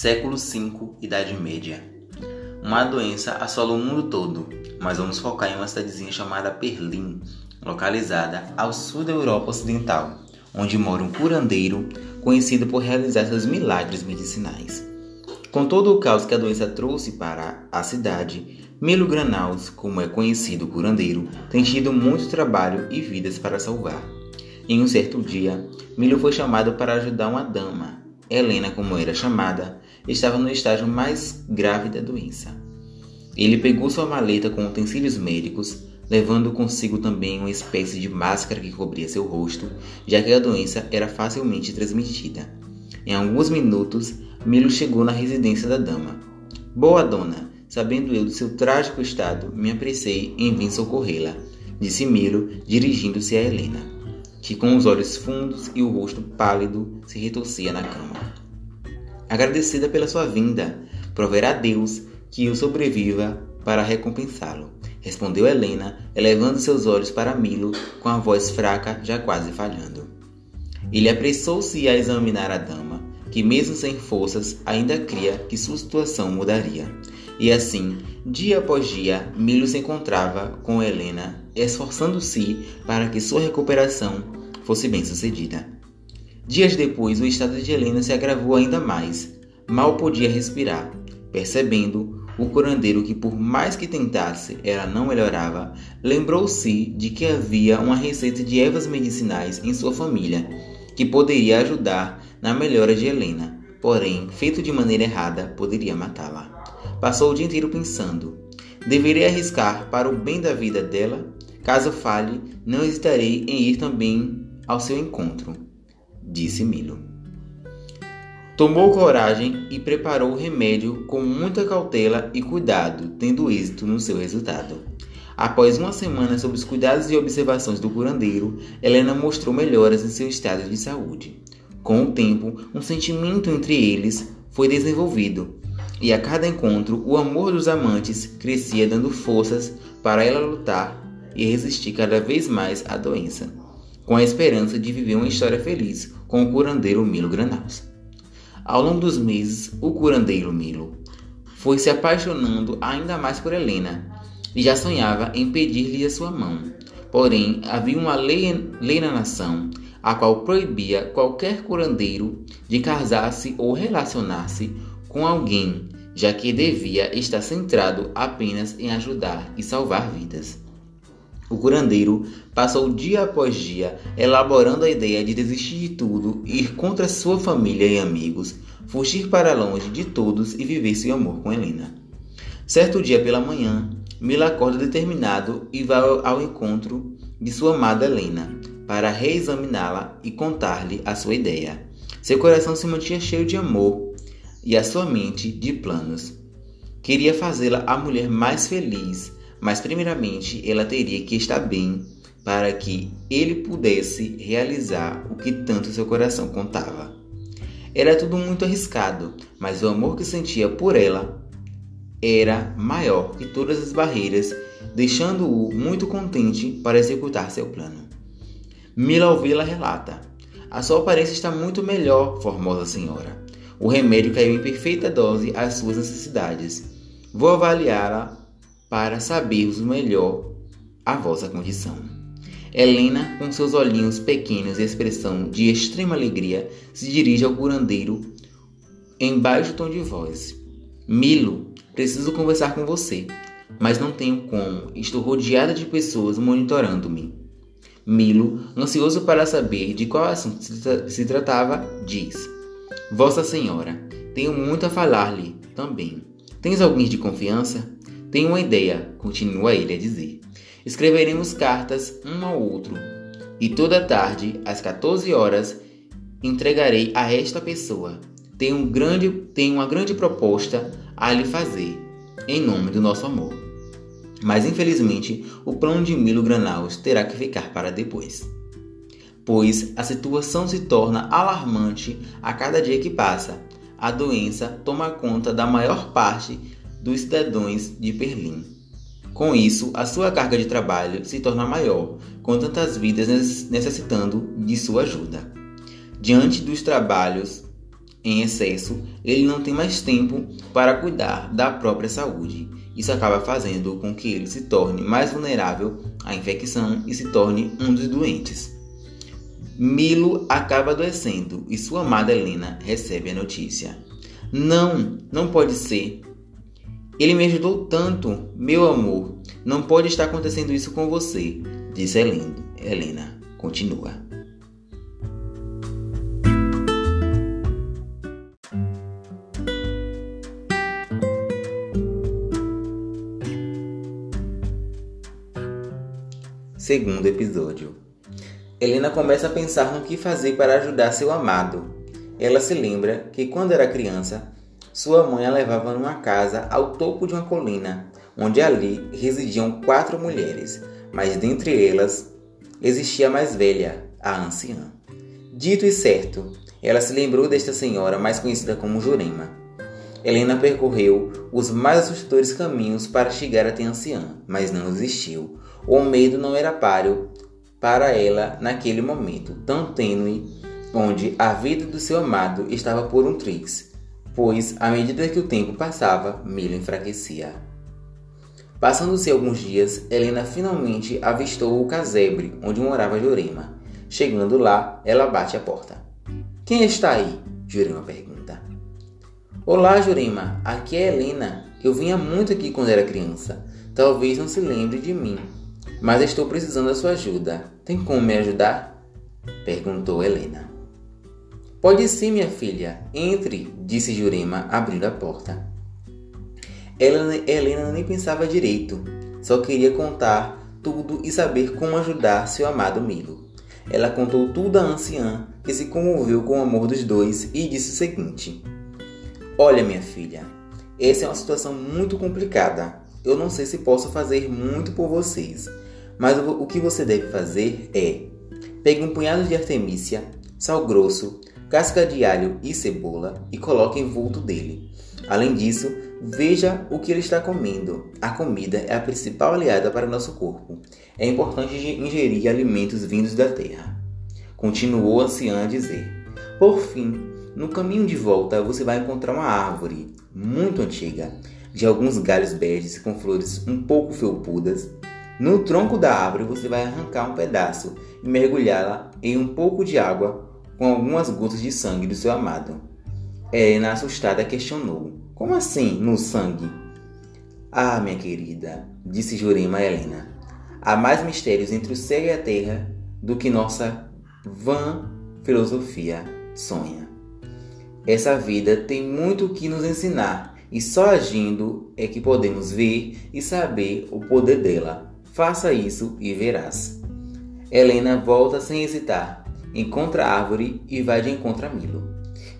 Século V, Idade Média. Uma doença assola o mundo todo, mas vamos focar em uma cidadezinha chamada Berlim, localizada ao sul da Europa Ocidental, onde mora um curandeiro conhecido por realizar seus milagres medicinais. Com todo o caos que a doença trouxe para a cidade, Milo Granaus, como é conhecido o curandeiro, tem tido muito trabalho e vidas para salvar. Em um certo dia, Milo foi chamado para ajudar uma dama. Helena, como era chamada, estava no estágio mais grave da doença. Ele pegou sua maleta com utensílios médicos, levando consigo também uma espécie de máscara que cobria seu rosto, já que a doença era facilmente transmitida. Em alguns minutos, Milo chegou na residência da dama. Boa dona, sabendo eu do seu trágico estado, me apressei em vir socorrê-la, disse Milo, dirigindo-se a Helena que com os olhos fundos e o rosto pálido se retorcia na cama. Agradecida pela sua vinda, proverá Deus que o sobreviva para recompensá-lo, respondeu Helena, elevando seus olhos para Milo com a voz fraca já quase falhando. Ele apressou-se a examinar a dama, que mesmo sem forças ainda cria que sua situação mudaria. E assim, dia após dia, Milo se encontrava com Helena, esforçando-se para que sua recuperação fosse bem sucedida. Dias depois, o estado de Helena se agravou ainda mais. Mal podia respirar. Percebendo, o curandeiro, que por mais que tentasse, ela não melhorava, lembrou-se de que havia uma receita de ervas medicinais em sua família, que poderia ajudar na melhora de Helena, porém, feito de maneira errada, poderia matá-la. Passou o dia inteiro pensando: deveria arriscar para o bem da vida dela? Caso falhe, não hesitarei em ir também ao seu encontro, disse Milo. Tomou coragem e preparou o remédio com muita cautela e cuidado, tendo êxito no seu resultado. Após uma semana sob os cuidados e observações do curandeiro, Helena mostrou melhoras em seu estado de saúde. Com o tempo, um sentimento entre eles foi desenvolvido e a cada encontro, o amor dos amantes crescia, dando forças para ela lutar e resistir cada vez mais à doença, com a esperança de viver uma história feliz com o curandeiro Milo Granaus. Ao longo dos meses, o curandeiro Milo foi se apaixonando ainda mais por Helena e já sonhava em pedir-lhe a sua mão. Porém, havia uma lei, lei na nação a qual proibia qualquer curandeiro de casar-se ou relacionar-se com alguém, já que devia estar centrado apenas em ajudar e salvar vidas. O curandeiro passou dia após dia elaborando a ideia de desistir de tudo, ir contra sua família e amigos, fugir para longe de todos e viver seu amor com Helena. Certo dia pela manhã, Mila acorda determinado e vai ao encontro de sua amada Helena para reexaminá-la e contar-lhe a sua ideia. Seu coração se mantinha cheio de amor e a sua mente de planos. Queria fazê-la a mulher mais feliz, mas primeiramente ela teria que estar bem para que ele pudesse realizar o que tanto seu coração contava. Era tudo muito arriscado, mas o amor que sentia por ela era maior que todas as barreiras, deixando-o muito contente para executar seu plano. Mila Ouvila relata: A sua aparência está muito melhor, formosa senhora. O remédio caiu em perfeita dose às suas necessidades. Vou avaliá-la para sabermos melhor a vossa condição. Helena, com seus olhinhos pequenos e expressão de extrema alegria, se dirige ao curandeiro em baixo tom de voz. Milo, preciso conversar com você, mas não tenho como. Estou rodeada de pessoas monitorando-me. Milo, ansioso para saber de qual assunto se tratava, diz: Vossa Senhora, tenho muito a falar-lhe também. Tens alguém de confiança? Tenho uma ideia, continua ele a dizer. Escreveremos cartas um ao outro, e toda tarde, às 14 horas, entregarei a esta pessoa. Tenho, um grande, tenho uma grande proposta a lhe fazer, em nome do nosso amor. Mas infelizmente, o plano de Milo Granaus terá que ficar para depois pois a situação se torna alarmante a cada dia que passa. A doença toma conta da maior parte dos cidadãos de Berlim. Com isso, a sua carga de trabalho se torna maior, com tantas vidas necessitando de sua ajuda. Diante dos trabalhos em excesso, ele não tem mais tempo para cuidar da própria saúde. Isso acaba fazendo com que ele se torne mais vulnerável à infecção e se torne um dos doentes. Milo acaba adoecendo e sua amada Helena recebe a notícia. Não, não pode ser. Ele me ajudou tanto, meu amor. Não pode estar acontecendo isso com você, disse Helena. Continua. Segundo episódio. Helena começa a pensar no que fazer para ajudar seu amado. Ela se lembra que quando era criança, sua mãe a levava numa casa ao topo de uma colina, onde ali residiam quatro mulheres, mas dentre elas existia a mais velha, a anciã. Dito e certo, ela se lembrou desta senhora mais conhecida como Jurema. Helena percorreu os mais assustadores caminhos para chegar até a anciã, mas não desistiu. O medo não era páreo para ela naquele momento tão tênue onde a vida do seu amado estava por um trix, pois à medida que o tempo passava, Milo enfraquecia. Passando-se alguns dias, Helena finalmente avistou o casebre onde morava Jurema. Chegando lá, ela bate a porta. Quem está aí? Jurema pergunta. Olá, Jurema. Aqui é Helena. Eu vinha muito aqui quando era criança. Talvez não se lembre de mim, mas estou precisando da sua ajuda. Tem como me ajudar? Perguntou Helena. Pode sim, minha filha. Entre, disse Jurema, abrindo a porta. Helena, Helena nem pensava direito. Só queria contar tudo e saber como ajudar seu amado Milo. Ela contou tudo à anciã, que se comoveu com o amor dos dois e disse o seguinte: Olha, minha filha, essa é uma situação muito complicada. Eu não sei se posso fazer muito por vocês, mas o que você deve fazer é: pegue um punhado de artemícia, sal grosso, casca de alho e cebola e coloque em vulto dele. Além disso, veja o que ele está comendo. A comida é a principal aliada para nosso corpo. É importante ingerir alimentos vindos da terra. Continuou o ancião a dizer. Por fim, no caminho de volta você vai encontrar uma árvore muito antiga, de alguns galhos beges com flores um pouco felpudas no tronco da árvore você vai arrancar um pedaço e mergulhá-la em um pouco de água com algumas gotas de sangue do seu amado. Helena, assustada, questionou: Como assim, no sangue? Ah, minha querida, disse Jurema a Helena, há mais mistérios entre o céu e a terra do que nossa vã filosofia sonha. Essa vida tem muito o que nos ensinar e só agindo é que podemos ver e saber o poder dela. Faça isso e verás. Helena volta sem hesitar, encontra a árvore e vai de encontro a Milo.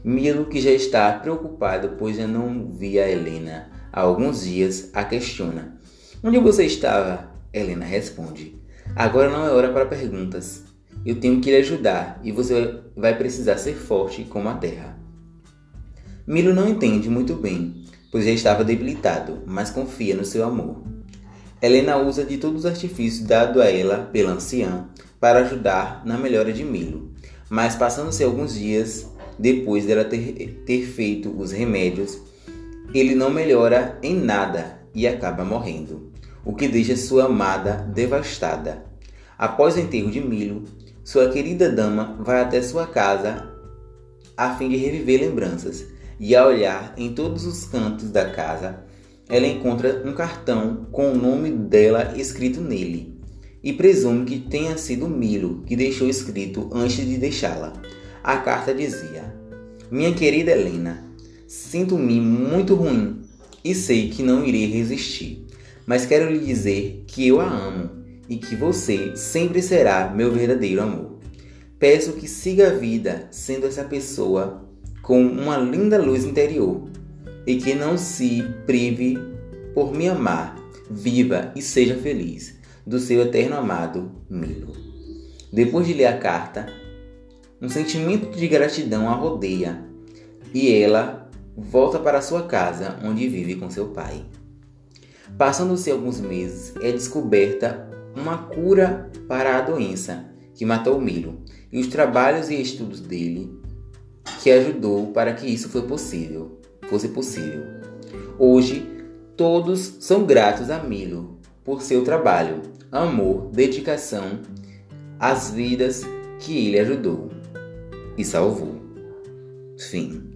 Milo, que já está preocupado pois já não via Helena há alguns dias, a questiona: Onde você estava? Helena responde: Agora não é hora para perguntas. Eu tenho que lhe ajudar e você vai precisar ser forte como a terra. Milo não entende muito bem, pois já estava debilitado, mas confia no seu amor. Helena usa de todos os artifícios dados a ela pela anciã para ajudar na melhora de Milo, mas passando-se alguns dias depois dela ter, ter feito os remédios, ele não melhora em nada e acaba morrendo, o que deixa sua amada devastada. Após o enterro de Milo, sua querida dama vai até sua casa a fim de reviver lembranças e a olhar em todos os cantos da casa ela encontra um cartão com o nome dela escrito nele e presume que tenha sido Milo que deixou escrito antes de deixá-la. A carta dizia: Minha querida Helena, sinto-me muito ruim e sei que não irei resistir, mas quero lhe dizer que eu a amo e que você sempre será meu verdadeiro amor. Peço que siga a vida sendo essa pessoa com uma linda luz interior e que não se prive por me amar. Viva e seja feliz. Do seu eterno amado Milo. Depois de ler a carta, um sentimento de gratidão a rodeia e ela volta para sua casa, onde vive com seu pai. Passando-se alguns meses, é descoberta uma cura para a doença que matou Milo, e os trabalhos e estudos dele que ajudou para que isso foi possível, fosse possível. Hoje, todos são gratos a Milo por seu trabalho, amor, dedicação às vidas que ele ajudou e salvou. Fim.